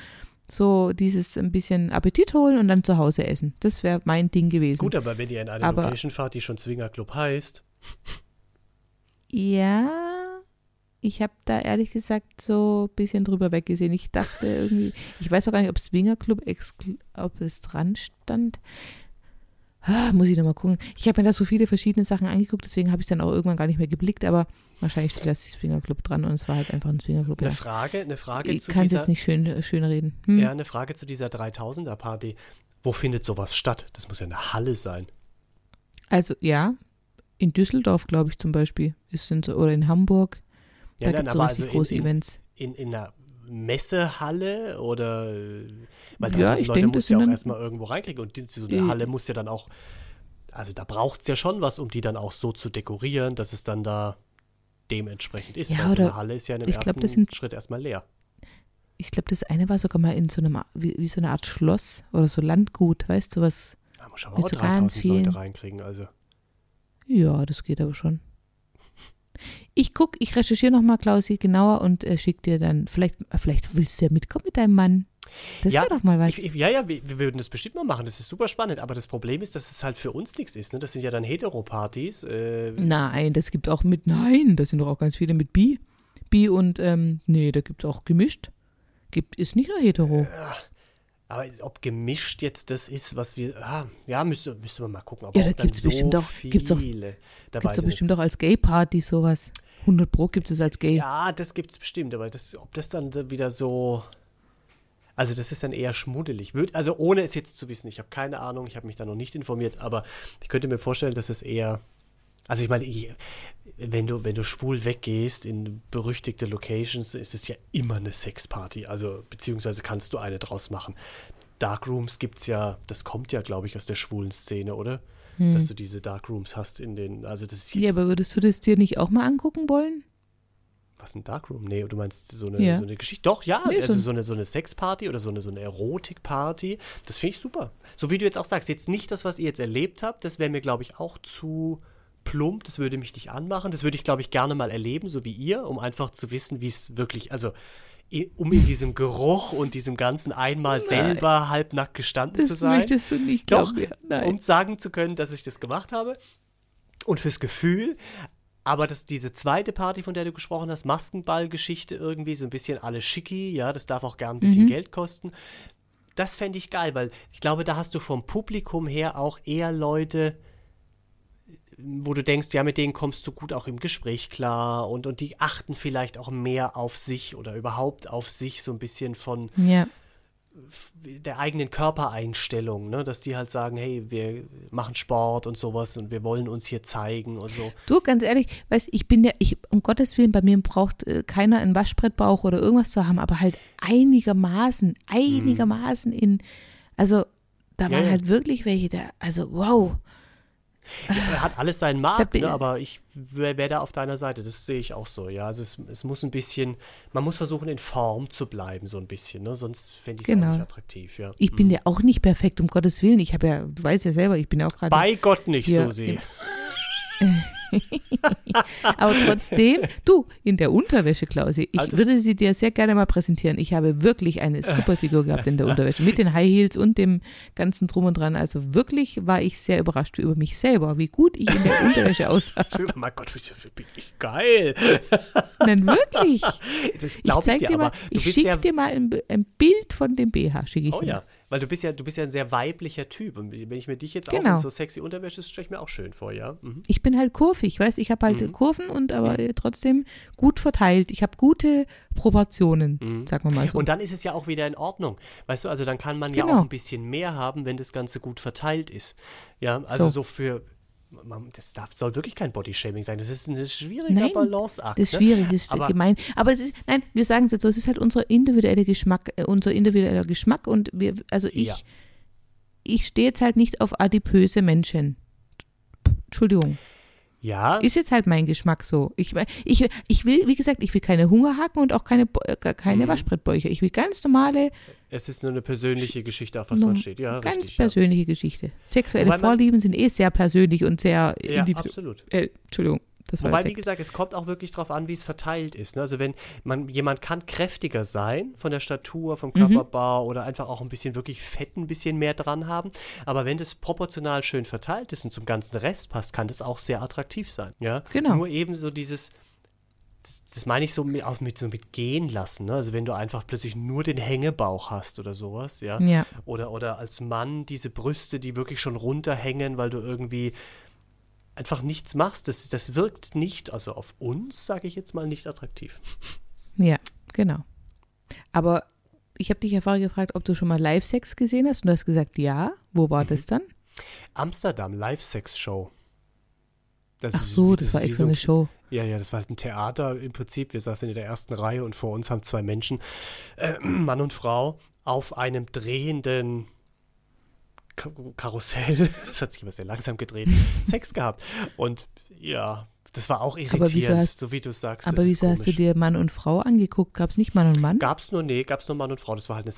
so dieses ein bisschen Appetit holen und dann zu Hause essen. Das wäre mein Ding gewesen. Gut, aber wenn ihr in eine aber, Location fahrt, die schon Zwingerclub heißt. Ja, ich habe da ehrlich gesagt so ein bisschen drüber weggesehen. Ich dachte irgendwie, ich weiß auch gar nicht, ob Swingerclub, ob es dran stand. Ah, muss ich nochmal gucken. Ich habe mir da so viele verschiedene Sachen angeguckt, deswegen habe ich dann auch irgendwann gar nicht mehr geblickt, aber wahrscheinlich steht das Swingerclub dran und es war halt einfach ein Swingerclub. Eine ja. Frage, eine Frage ich zu kann es jetzt nicht schön, schön reden. Hm? Ja, eine Frage zu dieser 3000er Party. Wo findet sowas statt? Das muss ja eine Halle sein. Also ja, in Düsseldorf, glaube ich zum Beispiel, ist in, oder in Hamburg. Ja, da gibt es so richtig also große in, Events. In, in, in einer Messehalle oder weil ja, ich Leute denk, musst ja auch erstmal irgendwo reinkriegen und die, so eine Halle muss ja dann auch, also da braucht es ja schon was, um die dann auch so zu dekorieren, dass es dann da dementsprechend ist. Ja, weil so eine Halle ist ja in dem ersten glaub, sind, Schritt erstmal leer. Ich glaube, das eine war sogar mal in so einem, wie, wie, so eine Art Schloss oder so Landgut, weißt du, was. Da muss aber auch so 3000 Leute reinkriegen, also. Ja, das geht aber schon. Ich gucke, ich recherchiere nochmal, Klausi, genauer und äh, schicke dir dann, vielleicht, vielleicht willst du ja mitkommen mit deinem Mann. Das ja, wäre doch mal was. Ich, ja, ja, wir, wir, würden das bestimmt mal machen. Das ist super spannend. Aber das Problem ist, dass es halt für uns nichts ist. Ne? Das sind ja dann Heteropartys. Äh. Nein, das gibt auch mit, nein, das sind doch auch ganz viele mit Bi. Bi und, ähm, nee, da gibt es auch gemischt. Gibt, ist nicht nur hetero. Ja. Aber ob gemischt jetzt das ist, was wir. Ah, ja, müsste, müsste man mal gucken. Aber ja, da gibt es so bestimmt auch, gibt's auch, dabei gibt's doch bestimmt auch als Gay-Party sowas. 100 Pro gibt es als gay. Ja, das gibt es bestimmt, aber das, ob das dann wieder so. Also, das ist dann eher schmuddelig. Also, ohne es jetzt zu wissen, ich habe keine Ahnung, ich habe mich da noch nicht informiert, aber ich könnte mir vorstellen, dass es eher. Also, ich meine, wenn, du, wenn du schwul weggehst in berüchtigte Locations, ist es ja immer eine Sexparty. Also, beziehungsweise kannst du eine draus machen. Darkrooms gibt es ja, das kommt ja, glaube ich, aus der schwulen Szene, oder? Hm. Dass du diese Darkrooms hast in den. Also, das ist. Ja, aber würdest du das dir nicht auch mal angucken wollen? Was ein Darkroom? Nee, du meinst so eine, Ja. so eine Geschichte? Doch, ja, Nee, also so- so eine, so eine Sexparty oder so eine, so eine Erotikparty. Das finde ich super. So wie du jetzt auch sagst, jetzt nicht das, was ihr jetzt erlebt habt, das wäre mir, glaube ich, auch zu plump. Das würde mich nicht anmachen. Das würde ich, glaube ich, gerne mal erleben, so wie ihr, um einfach zu wissen, wie es wirklich, also um in diesem Geruch und diesem ganzen einmal selber halbnackt gestanden zu Das sein. möchtest du nicht, Doch. Nein. um sagen zu können, dass ich das gemacht habe. Und fürs Gefühl. Aber das, diese zweite Party, von der du gesprochen hast, Maskenball-Geschichte irgendwie, so ein bisschen alle schicki, ja, das darf auch gern ein bisschen Geld kosten. Das fände ich geil, weil ich glaube, da hast du vom Publikum her auch eher Leute, wo du denkst, ja, mit denen kommst du gut auch im Gespräch klar und, und die achten vielleicht auch mehr auf sich oder überhaupt auf sich, so ein bisschen von, ja. der eigenen Körpereinstellung, ne? dass die halt sagen, hey, wir machen Sport und sowas und wir wollen uns hier zeigen und so. Du, ganz ehrlich, weißt ich bin ja, ich, um Gottes Willen, bei mir braucht äh, keiner einen Waschbrettbauch oder irgendwas zu haben, aber halt einigermaßen, einigermaßen in, also da waren ja. halt wirklich welche, da, also wow. Ja, er hat alles seinen Markt, ne? aber ich wäre wär da auf deiner Seite, das sehe ich auch so, ja. Also es, es muss ein bisschen, man muss versuchen, in Form zu bleiben, so ein bisschen, ne? sonst fände ich es Genau. nicht attraktiv, ja. Ich bin ja auch nicht perfekt, um Gottes Willen. Ich habe ja, du weißt ja selber, ich bin ja auch gerade. Bei Gott nicht, hier Susi. Aber trotzdem, du, in der Unterwäsche, Klausi, ich Also- würde sie dir sehr gerne mal präsentieren. Ich habe wirklich eine super Figur gehabt in der Unterwäsche. Mit den High Heels und dem ganzen Drum und Dran. Also wirklich war ich sehr überrascht über mich selber, wie gut ich in der Unterwäsche aussah. mein Gott, bin ich geil. Nein, wirklich. Ich glaube ich, zeig dir, dir mal, aber ich schicke ja dir mal ein, ein Bild von dem BH, schicke ich Oh dir. ja, weil du bist ja, du bist ja ein sehr weiblicher Typ. Und wenn ich mir dich jetzt auch Genau. in so sexy Unterwäsche, stelle ich mir auch schön vor, ja. Mhm. Ich bin halt kurvig, weißt ich habe halt Mhm. Kurven und aber äh, trotzdem gut verteilt. Ich habe gute Proportionen, sagen wir mal so. Und dann ist es ja auch wieder in Ordnung. Weißt du, also dann kann man ja Genau. auch ein bisschen mehr haben, wenn das Ganze gut verteilt ist. Ja, also so, So. für. Man, das darf, soll wirklich kein Bodyshaming sein. Das ist ein schwieriger Nein, Balanceakt. Das ist ne? schwierig, das ist Aber- gemein. Aber es ist, nein, wir sagen es jetzt so, es ist halt unser individueller Geschmack, äh, unser individueller Geschmack und wir, also ich, Ja. ich stehe jetzt halt nicht auf adipöse Menschen. Entschuldigung. Ja, Ist jetzt halt mein Geschmack so. Ich, ich, ich will, wie gesagt, ich will keine Hungerhaken und auch keine, äh, keine Mhm. Waschbrettbäuche. Ich will ganz normale, es ist nur eine persönliche Geschichte, auf was man steht. Ja, ganz richtig. Ja. persönliche Geschichte. Sexuelle Vorlieben sind eh sehr persönlich und sehr ja, individuell. absolut. Entschuldigung, das Wobei, wie gesagt, es kommt auch wirklich darauf an, wie es verteilt ist. Ne? Also wenn man, jemand kann kräftiger sein von der Statur, vom Mhm. Körperbau oder einfach auch ein bisschen wirklich Fett ein bisschen mehr dran haben. Aber wenn das proportional schön verteilt ist und zum ganzen Rest passt, kann das auch sehr attraktiv sein. Ja? Genau. Nur eben so dieses, das, das meine ich so mit, auch mit, so mit gehen lassen. Ne? Also wenn du einfach plötzlich nur den Hängebauch hast oder sowas, ja. Ja. Oder, oder als Mann diese Brüste, die wirklich schon runterhängen, weil du irgendwie einfach nichts machst. Das, das wirkt nicht, also auf uns, sage ich jetzt mal, nicht attraktiv. Ja, genau. Aber ich habe dich ja vorher gefragt, ob du schon mal Live-Sex gesehen hast und du hast gesagt, ja. Wo Mhm. war das dann? Amsterdam, Live-Sex-Show. Das Ach ist- so, das war ist wie echt so eine Show. Ja, ja, das war halt ein Theater im Prinzip. Wir saßen in der ersten Reihe und vor uns haben zwei Menschen, äh, Mann und Frau, auf einem drehenden Karussell, das hat sich immer sehr langsam gedreht, Sex gehabt. Und ja, das war auch wieso irritierend, hast- so wie du sagst. Aber wieso hast du dir Mann und Frau angeguckt? Gab es nicht Mann und Mann? Gab's nur, nee, gab's nur Mann und Frau. Das war halt, eine,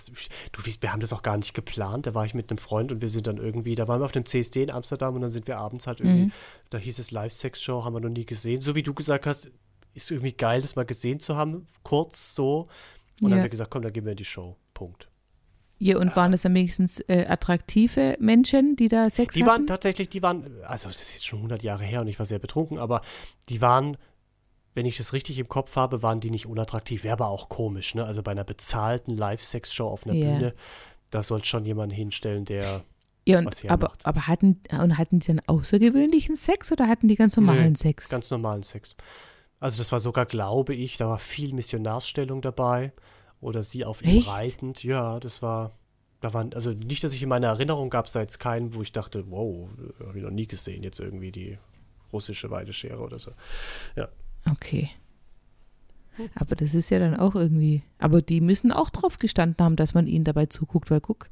du, wir haben das auch gar nicht geplant. Da war ich mit einem Freund und wir sind dann irgendwie, da waren wir auf dem CSD in Amsterdam und dann sind wir abends halt irgendwie, Mhm. da hieß es Live-Sex-Show, haben wir noch nie gesehen. So wie du gesagt hast, ist irgendwie geil, das mal gesehen zu haben, kurz so. Und dann Ja. haben wir gesagt, komm, dann gehen wir in die Show. Punkt. Ja, und waren das dann wenigstens äh, attraktive Menschen, die da Sex Die waren hatten? tatsächlich, die waren, also das ist jetzt schon 100 Jahre her und ich war sehr betrunken, aber die waren, wenn ich das richtig im Kopf habe, waren die nicht unattraktiv. Wäre aber auch komisch, ne? Also bei einer bezahlten Live-Sex-Show auf einer Ja. Bühne, da soll schon jemand hinstellen, der ja, was und, aber, aber hatten, und hatten die dann außergewöhnlichen Sex oder hatten die ganz normalen Nö, Sex? ganz normalen Sex. Also das war sogar, glaube ich, da war viel Missionarsstellung dabei oder sie auf ihm Echt? reitend. Ja, das war, da waren, also nicht, dass ich in meiner Erinnerung gab es da jetzt keinen, wo ich dachte, wow, habe ich noch nie gesehen, jetzt irgendwie die russische Weideschere oder so. Okay. Aber das ist ja dann auch irgendwie. Aber die müssen auch drauf gestanden haben, dass man ihnen dabei zuguckt, weil guck.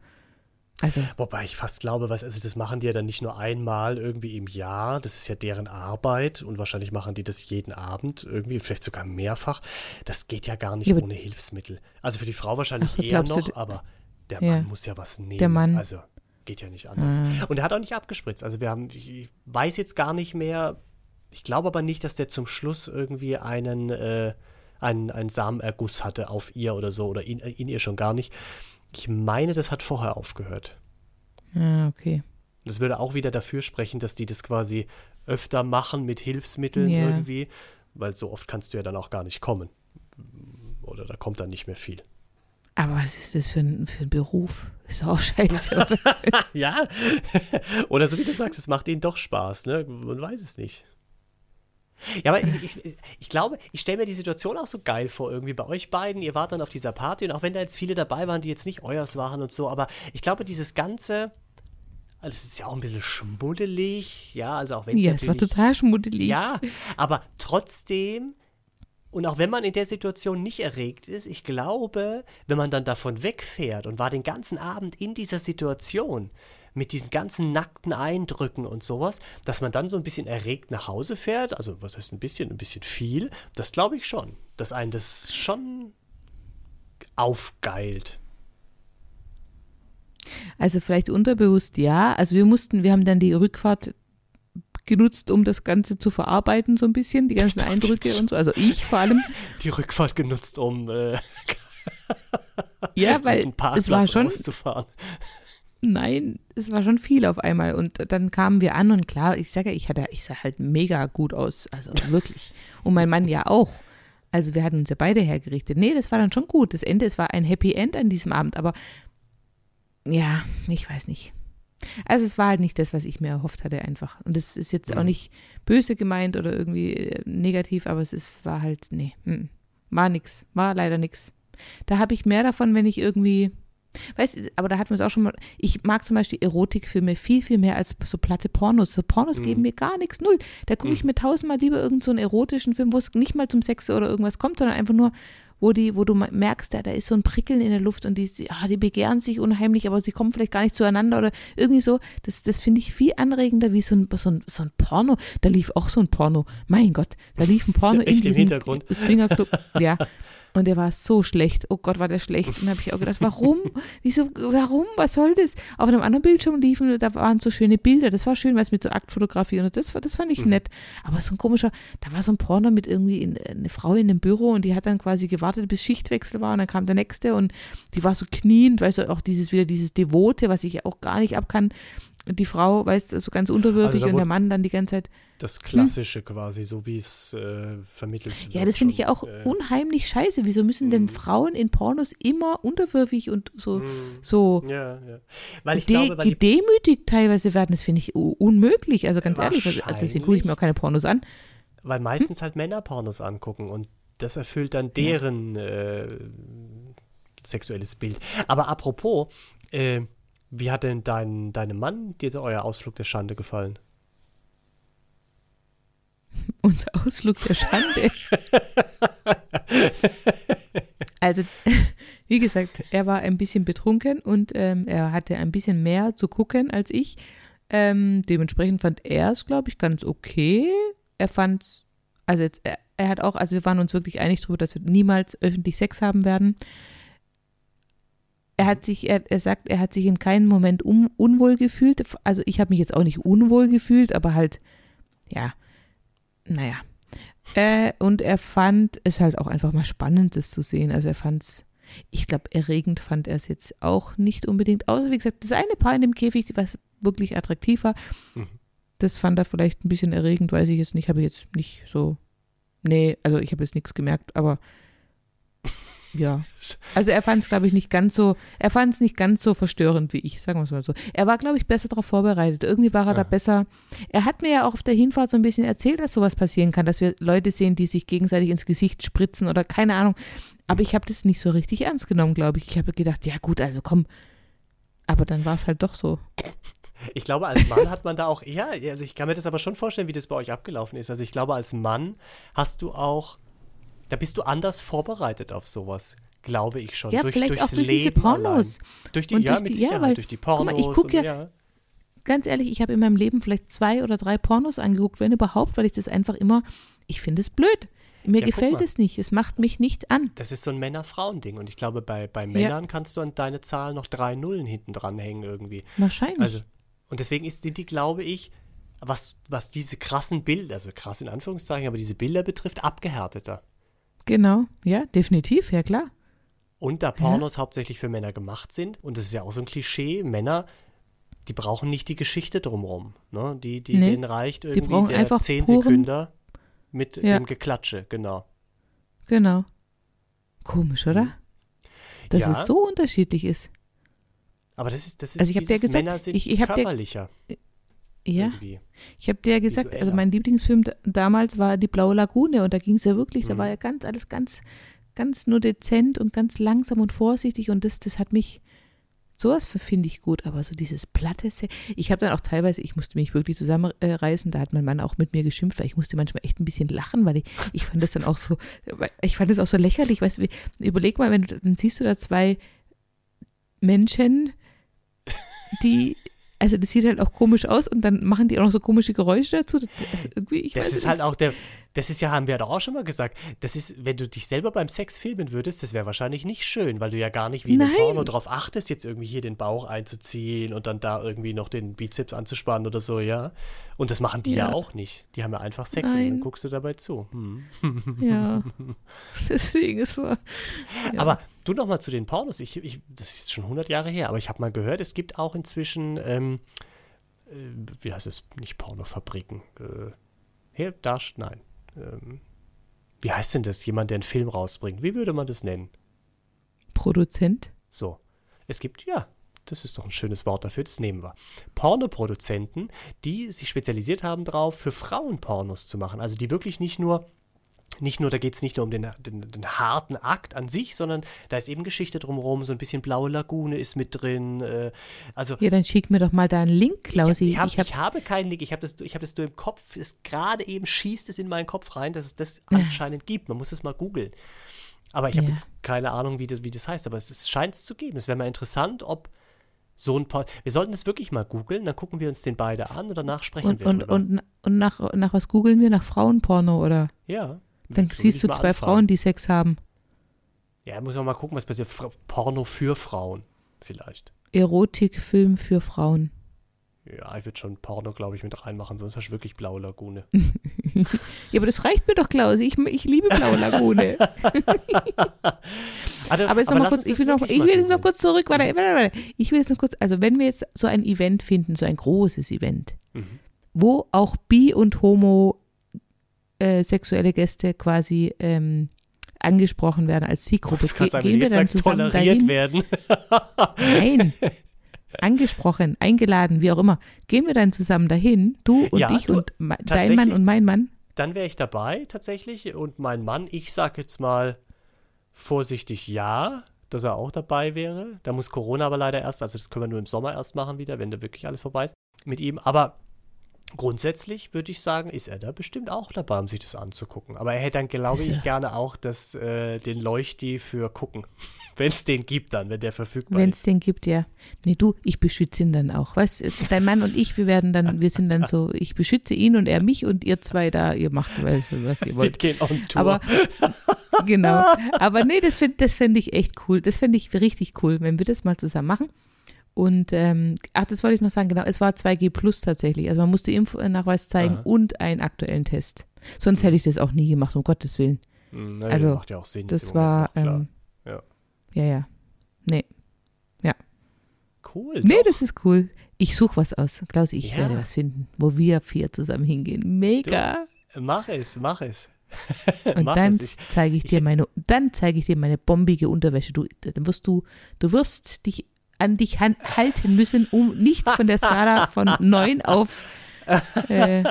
Also, Wobei ich fast glaube, was, also das machen die ja dann nicht nur einmal irgendwie im Jahr, das ist ja deren Arbeit und wahrscheinlich machen die das jeden Abend irgendwie, vielleicht sogar mehrfach. Das geht ja gar nicht Ja, ohne Hilfsmittel. Also für die Frau wahrscheinlich so, eher du, noch, d- aber der Ja. Mann muss ja was nehmen. Der Mann. Also geht ja nicht anders. Ah. Und er hat auch nicht abgespritzt. Also wir haben, ich weiß jetzt gar nicht mehr, ich glaube aber nicht, dass der zum Schluss irgendwie einen, äh, einen, einen Samenerguss hatte auf ihr oder so oder in, in ihr schon gar nicht. Ich meine, das hat vorher aufgehört. ah, okay. Das würde auch wieder dafür sprechen, dass die das quasi öfter machen mit Hilfsmitteln Ja. irgendwie, weil so oft kannst du ja dann auch gar nicht kommen. Oder da kommt dann nicht mehr viel. Aber was ist das für ein, für ein Beruf? Ist doch auch scheiße, oder? Ja, oder so wie du sagst, es macht ihnen doch Spaß, ne? Man weiß es nicht. Ja, aber ich, ich, ich glaube, ich stelle mir die Situation auch so geil vor, irgendwie bei euch beiden. Ihr wart dann auf dieser Party und auch wenn da jetzt viele dabei waren, die jetzt nicht euers waren und so, aber ich glaube, dieses Ganze, also es ist ja auch ein bisschen schmuddelig, ja, also auch wenn es ja, es war total schmuddelig. Ja, aber trotzdem, und auch wenn man in der Situation nicht erregt ist, ich glaube, wenn man dann davon wegfährt und war den ganzen Abend in dieser Situation mit diesen ganzen nackten Eindrücken und sowas, dass man dann so ein bisschen erregt nach Hause fährt, also was heißt ein bisschen, ein bisschen viel, das glaube ich schon, dass einen das schon aufgeilt. Also vielleicht unterbewusst ja. Also wir mussten, wir haben dann die Rückfahrt genutzt, um das Ganze zu verarbeiten, so ein bisschen, die ganzen Eindrücke und so. Also ich vor allem. Die Rückfahrt genutzt, um äh, Ja, weil es war schon, auszufahren. Nein, es war schon viel auf einmal. Und dann kamen wir an und klar, ich sage ja, ich hatte, ich sah halt mega gut aus. Also wirklich. Und mein Mann ja auch. Also wir hatten uns ja beide hergerichtet. Nee, das war dann schon gut. Das Ende, es war ein Happy End an diesem Abend, aber ja, ich weiß nicht. Also es war halt nicht das, was ich mir erhofft hatte einfach. Und es ist jetzt auch Mhm. nicht böse gemeint oder irgendwie äh, negativ, aber es ist, war halt, nee, mm, war nix, war leider nix. Da habe ich mehr davon, wenn ich irgendwie, weißt du, aber da hatten wir es auch schon mal, ich mag zum Beispiel Erotikfilme viel, viel mehr als so platte Pornos. So Pornos Mhm. geben mir gar nichts, null. Da gucke ich Mhm. mir tausendmal lieber irgendeinen so einen erotischen Film, wo es nicht mal zum Sex oder irgendwas kommt, sondern einfach nur, wo die, wo du merkst, da, da ist so ein Prickeln in der Luft und die, ah, die begehren sich unheimlich, aber sie kommen vielleicht gar nicht zueinander oder irgendwie so. Das, das finde ich viel anregender wie so ein, so, ein, so ein Porno. Da lief auch so ein Porno. Mein Gott, da lief ein Porno in Echt im diesem Hintergrund? Swingerclub. Ja. Und der war so schlecht. Oh Gott, war der schlecht. Und dann habe ich auch gedacht, warum? Wieso, warum? Was soll das? Auf einem anderen Bildschirm liefen, da waren so schöne Bilder. Das war schön, was mit so Aktfotografie und das, war- das fand ich Mhm. nett. Aber so ein komischer, da war so ein Porno mit irgendwie in, eine Frau in einem Büro und die hat dann quasi gewartet, bis Schichtwechsel war und dann kam der nächste und die war so kniend, weißt du, auch dieses, wieder dieses Devote, was ich ja auch gar nicht abkann. Die Frau, weißt du, so ganz unterwürfig Also und der Mann dann die ganze Zeit. Das Klassische quasi, so wie es äh, vermittelt wird. Ja, das finde ich ja auch äh, unheimlich scheiße. Wieso müssen denn Mhm. Frauen in Pornos immer unterwürfig und so, mm, so Ja, ja. Weil ich glaube, weil die, gedemütigt teilweise werden? Das finde ich unmöglich. Also ganz ehrlich, also, deswegen gucke ich mir auch keine Pornos an. weil meistens halt Männer Pornos angucken und das erfüllt dann deren äh, sexuelles Bild. Aber apropos, äh, wie hat denn dein, deinem Mann dir euer Ausflug der Schande gefallen? Unser Ausflug der Schande. also, wie gesagt, er war ein bisschen betrunken und ähm, er hatte ein bisschen mehr zu gucken als ich. Ähm, dementsprechend fand er es, glaube ich, ganz okay. Er fand, also jetzt, er, er hat auch, also wir waren uns wirklich einig darüber, dass wir niemals öffentlich Sex haben werden. Er hat sich, er, er sagt, er hat sich in keinem Moment un, unwohl gefühlt. Also ich habe mich jetzt auch nicht unwohl gefühlt, aber halt, ja, naja. Äh, und er fand es halt auch einfach mal spannend, das zu sehen. Also er fand es, ich glaube, erregend fand er es jetzt auch nicht unbedingt. Außer, wie gesagt, das eine Paar in dem Käfig, was wirklich attraktiv war, Mhm. das fand er vielleicht ein bisschen erregend, weiß ich jetzt nicht. Habe ich jetzt nicht so, nee, also ich habe jetzt nichts gemerkt, aber ja. Also er fand es, glaube ich, nicht ganz so, er fand es nicht ganz so verstörend wie ich, sagen wir es mal so. Er war, glaube ich, besser darauf vorbereitet. Irgendwie war er da besser. Er hat mir ja auch auf der Hinfahrt so ein bisschen erzählt, dass sowas passieren kann, dass wir Leute sehen, die sich gegenseitig ins Gesicht spritzen oder keine Ahnung. Aber ich habe das nicht so richtig ernst genommen, glaube ich. Ich habe gedacht, ja gut, also komm. Aber dann war es halt doch so. Ich glaube, als Mann hat man da auch eher, also ich kann mir das aber schon vorstellen, wie das bei euch abgelaufen ist. Also ich glaube, als Mann hast du auch, da bist du anders vorbereitet auf sowas, glaube ich schon. Ja, durch, vielleicht durchs auch durch Leben diese Pornos. Allein. Durch die, Und ja, durch mit die- ja, Sicherheit, weil- durch die guck Pornos. mal, ich guck und, ja- ja. Ganz ehrlich, ich habe in meinem Leben vielleicht zwei oder drei Pornos angeguckt, wenn überhaupt, weil ich das einfach immer, ich finde es blöd. Mir Ja, gefällt es nicht. Es macht mich nicht an. Das ist so ein Männer-Frauen-Ding. Und ich glaube, bei, bei Männern kannst du an deine Zahl noch drei Nullen hinten dranhängen irgendwie. Wahrscheinlich. Also, und deswegen ist, sind die, glaube ich, was, was diese krassen Bilder, also krass in Anführungszeichen, aber diese Bilder betrifft, abgehärteter. Genau. Ja, definitiv. Ja, klar. Und da Pornos hauptsächlich für Männer gemacht sind, und das ist ja auch so ein Klischee, Männer, die brauchen nicht die Geschichte drumrum. Ne? Die, die, Nee, denen reicht irgendwie brauchen der einfach 10 puren- Sekunden mit Ja. dem Geklatsche, genau. Genau. Komisch, oder? Dass Ja. es so unterschiedlich ist. Aber das ist, das ist Also ich dieses gesagt, Männer sind ich- ich körperlicher Ja. irgendwie. Ich habe dir ja gesagt, also mein Lieblingsfilm da- damals war Die Blaue Lagune und da ging es ja wirklich, da Mhm. war ja ganz alles ganz, ganz nur dezent und ganz langsam und vorsichtig und das, das hat mich, sowas finde ich gut, aber so dieses platte, ich habe dann auch teilweise, ich musste mich wirklich zusammenreißen, da hat mein Mann auch mit mir geschimpft, weil ich musste manchmal echt ein bisschen lachen, weil ich, ich fand das dann auch so, ich fand das auch so lächerlich, weißt du, überleg mal, wenn du, dann siehst du da zwei Menschen, die also das sieht halt auch komisch aus und dann machen die auch noch so komische Geräusche dazu. Das, also Das ist halt auch der, das ist ja, haben wir doch auch schon mal gesagt, das ist, wenn du dich selber beim Sex filmen würdest, das wäre wahrscheinlich nicht schön, weil du ja gar nicht wie in einem Nein. Porno darauf achtest, jetzt irgendwie hier den Bauch einzuziehen und dann da irgendwie noch den Bizeps anzuspannen oder so, ja. Und das machen die ja, Ja. auch nicht. Die haben ja einfach Sex und dann Nein. guckst du dabei zu. Hm. Ja, deswegen ist war. Ja. Aber du noch mal zu den Pornos. Ich, ich, das ist jetzt schon 100 Jahre her, aber ich habe mal gehört, es gibt auch inzwischen, ähm, äh, wie heißt es, nicht Pornofabriken. Äh, hier, da, nein. Ähm, wie heißt denn das? Jemand, der einen Film rausbringt. Wie würde man das nennen? Produzent. So. Es gibt, ja, das ist doch ein schönes Wort dafür, das nehmen wir. Pornoproduzenten, die sich spezialisiert haben darauf, für Frauen Pornos zu machen. Also die wirklich nicht nur, nicht nur, da geht es nicht nur um den, den, den harten Akt an sich, sondern da ist eben Geschichte drumherum, so ein bisschen blaue Lagune ist mit drin. Äh, also Ja, dann schick mir doch mal da einen Link, Klausi. ich, hab, Ich hab, ich habe keinen Link, ich habe das, ich hab das nur im Kopf, es gerade eben schießt es in meinen Kopf rein, dass es das anscheinend gibt. Man muss es mal googeln. Aber ich habe Ja. jetzt keine Ahnung, wie das, wie das heißt, aber es, es scheint es zu geben. Es wäre mal interessant, ob so ein paar. Wir sollten das wirklich mal googeln, dann gucken wir uns den beide an und danach sprechen und wir und, drüber. und, und nach, nach was googeln wir? Nach Frauenporno oder? ja. Dann siehst du zwei anfragen. Frauen, die Sex haben. Ja, muss man mal gucken, was passiert. Fra- Porno für Frauen, vielleicht. Erotikfilm für Frauen. Ja, ich würde schon Porno, glaube ich, mit reinmachen, sonst hast du wirklich blaue Lagune. Ja, aber das reicht mir doch, Klausi. Ich, ich liebe Blaue Lagune. Also, Aber jetzt noch mal lass kurz, ich will, noch, ich will jetzt noch kurz zurück, warte, warte, warte. Ich will jetzt noch kurz, also wenn wir jetzt so ein Event finden, so ein großes Event, Mhm. wo auch bi- und homo äh, sexuelle Gäste quasi ähm, angesprochen werden als Zielgruppe, Ge sagen, gehen du wir dann sagst, zusammen toleriert dahin? werden. Nein. Angesprochen, eingeladen, wie auch immer. Gehen wir dann zusammen dahin, du und Ja, ich du, und dein Mann und mein Mann? Dann wäre ich dabei tatsächlich und mein Mann, ich sage jetzt mal vorsichtig ja, dass er auch dabei wäre. Da muss Corona aber leider erst, also das können wir nur im Sommer erst machen wieder, wenn da wirklich alles vorbei ist mit ihm. Aber grundsätzlich würde ich sagen, ist er da bestimmt auch dabei, um sich das anzugucken. Aber er hätte dann, glaube ich, gerne auch das, äh, den Leuchti für gucken. Wenn es den gibt dann, wenn der verfügbar Wenn ist. es den gibt, ja. Nee, du, ich beschütze ihn dann auch. Weißt du, dein Mann und ich, wir werden dann, wir sind dann so, ich beschütze ihn und er mich und ihr zwei da, ihr macht, weißt du, was ihr Wir wollt. gehen on Tour. Aber genau. Aber nee, das finde das find ich echt cool. Das finde ich richtig cool, wenn wir das mal zusammen machen. Und ähm, ach, das wollte ich noch sagen, genau, es war 2G Plus tatsächlich. Also man musste Impfnachweis zeigen Aha. und einen aktuellen Test. Sonst hätte ich das auch nie gemacht, um Gottes Willen. Hm, na, also, macht ja auch Sinn. Das war, ähm, Ja. ja, ja. Nee. cool. Nee, doch. das ist cool. Ich suche was aus. Klaus, ich Ja. werde was finden, wo wir vier zusammen hingehen. Mega. Mach es, mach es. Und Mach dann zeige ich dir meine, dann zeige ich dir meine bombige Unterwäsche. Du, dann wirst du, du wirst dich an dich halten müssen, um nicht von der Skala von 9 auf äh,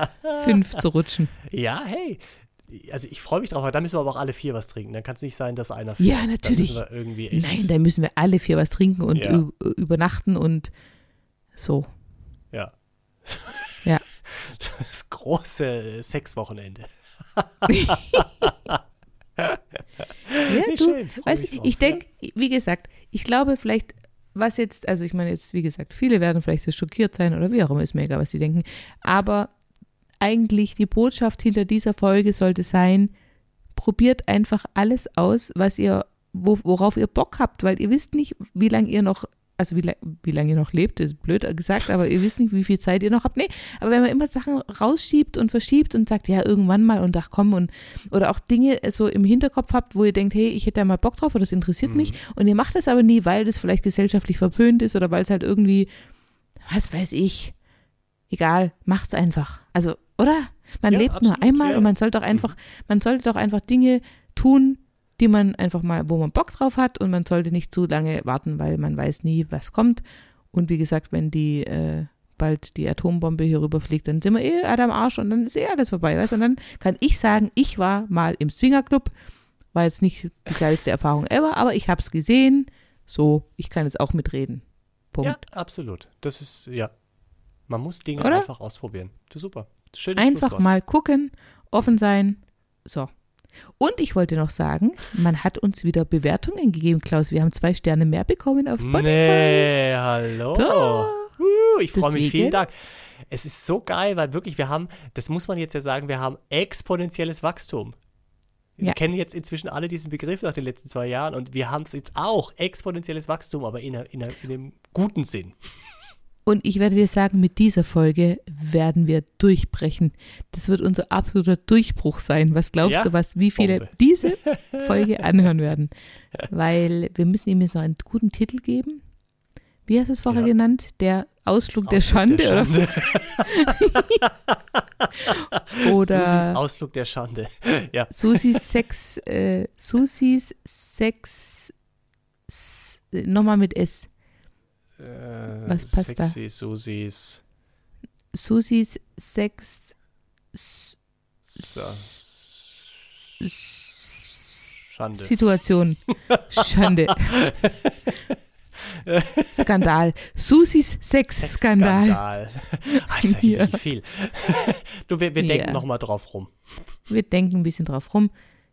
5 zu rutschen. Ja, hey. Also ich freue mich drauf, aber da müssen wir aber auch alle vier was trinken. Dann kann es nicht sein, dass einer fährt. Ja, natürlich. Da Nein, da müssen wir alle vier was trinken und Ja. übernachten und so. Ja. Ja. Das große Sexwochenende. Ja, du, schön, weißt, ich denke, wie gesagt, ich glaube vielleicht, was jetzt, also ich meine jetzt, wie gesagt, viele werden vielleicht so schockiert sein oder wie auch immer, ist mir egal, was sie denken, aber eigentlich die Botschaft hinter dieser Folge sollte sein, probiert einfach alles aus, was ihr, wo, worauf ihr Bock habt, weil ihr wisst nicht, wie lange ihr noch, also wie, wie lange ihr noch lebt, ist blöd gesagt, aber ihr wisst nicht, wie viel Zeit ihr noch habt. Nee, aber wenn man immer Sachen rausschiebt und verschiebt und sagt, ja, irgendwann mal und ach komm und oder auch Dinge so im Hinterkopf habt, wo ihr denkt, hey, ich hätte da mal Bock drauf oder das interessiert mich und ihr macht das aber nie, weil das vielleicht gesellschaftlich verpönt ist oder weil es halt irgendwie, was weiß ich, egal, macht's einfach. Also, oder? Man Ja, lebt absolut, nur einmal ja. und man sollte doch einfach, man sollte doch einfach Dinge tun, die man einfach mal, wo man Bock drauf hat und man sollte nicht zu lange warten, weil man weiß nie, was kommt. Und wie gesagt, wenn die äh, bald die Atombombe hier rüberfliegt, dann sind wir eh alle am Arsch und dann ist eh alles vorbei, weißt du? Und dann kann ich sagen, ich war mal im Swingerclub, war jetzt nicht die geilste Erfahrung ever, aber ich habe es gesehen, so, ich kann jetzt auch mitreden. Punkt. Ja, absolut. Das ist, ja. Man muss Dinge Oder? einfach ausprobieren. Das ist super. Schönes Einfach mal gucken, offen sein. So. Und ich wollte noch sagen, man hat uns wieder Bewertungen gegeben, Klaus. Wir haben zwei Sterne mehr bekommen auf Spotify. Nee, hallo. Uh, ich freue mich. Vielen Dank. Es ist so geil, weil wirklich, wir haben, das muss man jetzt ja sagen, wir haben exponentielles Wachstum. Wir Ja. kennen jetzt inzwischen alle diesen Begriff nach den letzten zwei Jahren und wir haben es jetzt auch, exponentielles Wachstum, aber in, in, in einem guten Sinn. Und ich werde dir sagen, mit dieser Folge werden wir durchbrechen. Das wird unser absoluter Durchbruch sein. Was glaubst Ja, du, was, wie viele Bombe. diese Folge anhören werden? Weil wir müssen ihm jetzt noch einen guten Titel geben. Wie hast du es vorher Ja. genannt? Der Ausflug, der Schande? der Schande. Oder, oder Susis Ausflug der Schande. Ja. Susis Sex, äh, Susis Sex, nochmal mit S. Äh, Was passt da? Sexy Susis. Susis Sex, Schande. Situation. Schande. Skandal. Susis Sex-Skandal. Skandal. Das wäre Ja. viel. Du, wir, wir denken Ja. noch mal drauf rum. Wir denken ein bisschen drauf rum.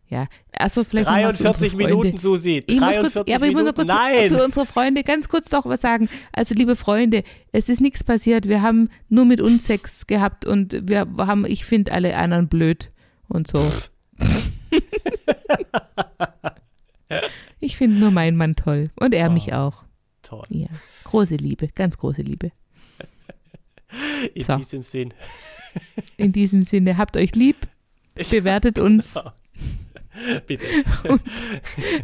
Ja, also vielleicht noch mal für 43 unsere Freunde. Minuten, Susi. Ich muss 43 kurz, ja, aber ich muss noch kurz Nein. für unsere Freunde ganz kurz doch was sagen. Also, liebe Freunde, es ist nichts passiert. Wir haben nur mit uns Sex gehabt und wir haben, ich finde alle anderen blöd und so. ich finde nur meinen Mann toll und er mich Oh. auch. Toll. Ja, große Liebe, ganz große Liebe. In So. diesem Sinn. In diesem Sinne, habt euch lieb, bewertet uns. Bitte.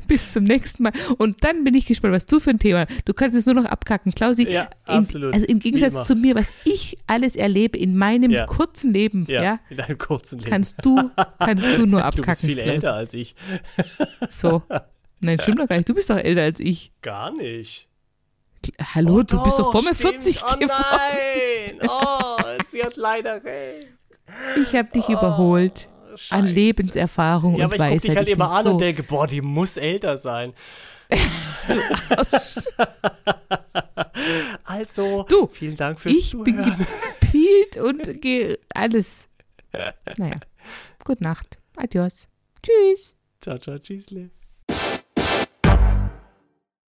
Bis zum nächsten Mal. Und dann bin ich gespannt, was du für ein Thema. Du kannst es nur noch abkacken, Klausi. Ja, Im, absolut. also im Gegensatz zu mir, was ich alles erlebe in meinem Ja. kurzen Leben, ja, Ja, in deinem kurzen Leben. kannst du, kannst du nur abkacken. du bist viel Klausi. älter als ich. So. Nein, stimmt doch gar nicht. Du bist doch älter als ich. Gar nicht. Hallo, Oh, du bist doch vor mir stimmt. 40 Oh geworden. nein. Oh, sie hat leider recht. Ich habe dich überholt an Scheiße. Lebenserfahrung Ja, und aber ich gucke Weisheit. dich halt Ich immer bin an so und denke, boah, die muss älter sein. also, Du, vielen Dank fürs ich bin Zuhören. gepielt und ge alles. Naja, gute Nacht. Adios. Tschüss. Ciao, ciao, tschüssle.